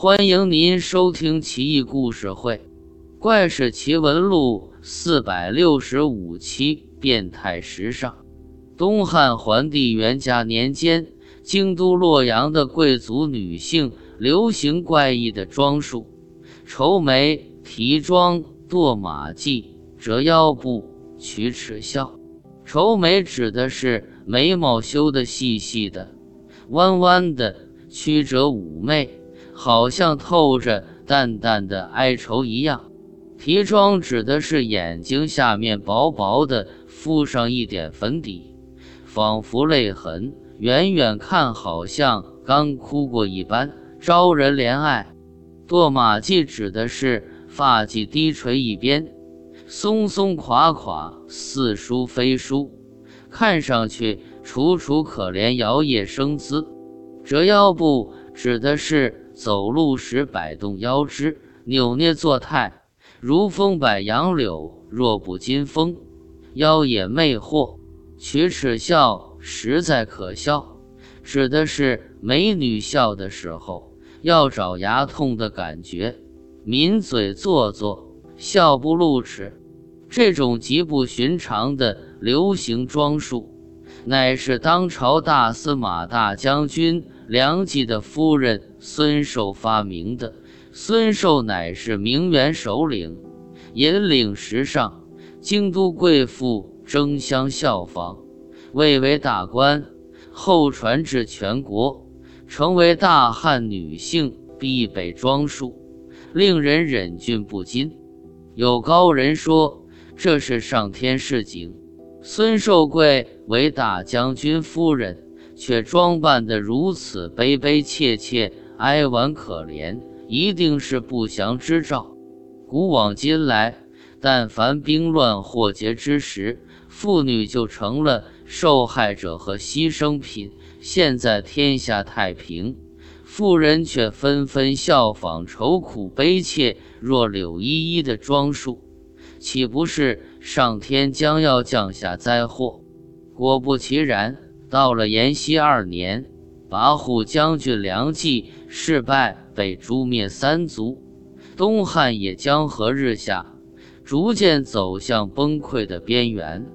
欢迎您收听《奇异故事会·怪事奇闻录》四百六十五期。变态时尚。东汉桓帝元嘉年间，京都洛阳的贵族女性流行怪异的装束：愁眉、提妆、堕马髻、折腰部、取齿笑。愁眉指的是眉毛修得细细的、弯弯的、曲折妩媚，好像透着淡淡的哀愁一样。提妆指的是眼睛下面薄薄的敷上一点粉底，仿佛泪痕，远远看好像刚哭过一般，招人怜爱。堕马髻指的是发髻低垂一边。松松垮垮，似梳非梳，看上去楚楚可怜，摇曳生姿。折腰部指的是走路时摆动腰肢，扭捏作态，如风摆杨柳，弱不禁风，妖冶魅惑。取齿笑实在可笑，指的是美女笑的时候要找牙痛的感觉，抿嘴做作，笑不露齿。这种极不寻常的流行装束，乃是当朝大司马大将军梁冀的夫人孙寿发明的。孙寿乃是名媛首领，引领时尚，京都贵妇争相效仿，位为大官，后传至全国，成为大汉女性必备装束，令人忍俊不禁。有高人说。这是上天示警，孙寿贵为大将军夫人，却装扮得如此悲悲切切、哀婉可怜，一定是不祥之兆。古往今来，但凡兵乱祸结之时，妇女就成了受害者和牺牲品。现在天下太平，妇人却纷纷效仿愁苦悲切、若柳依依的装束。岂不是上天将要降下灾祸？果不其然，到了延熙二年，跋扈将军梁冀失败，被诛灭三族，东汉也江河日下，逐渐走向崩溃的边缘。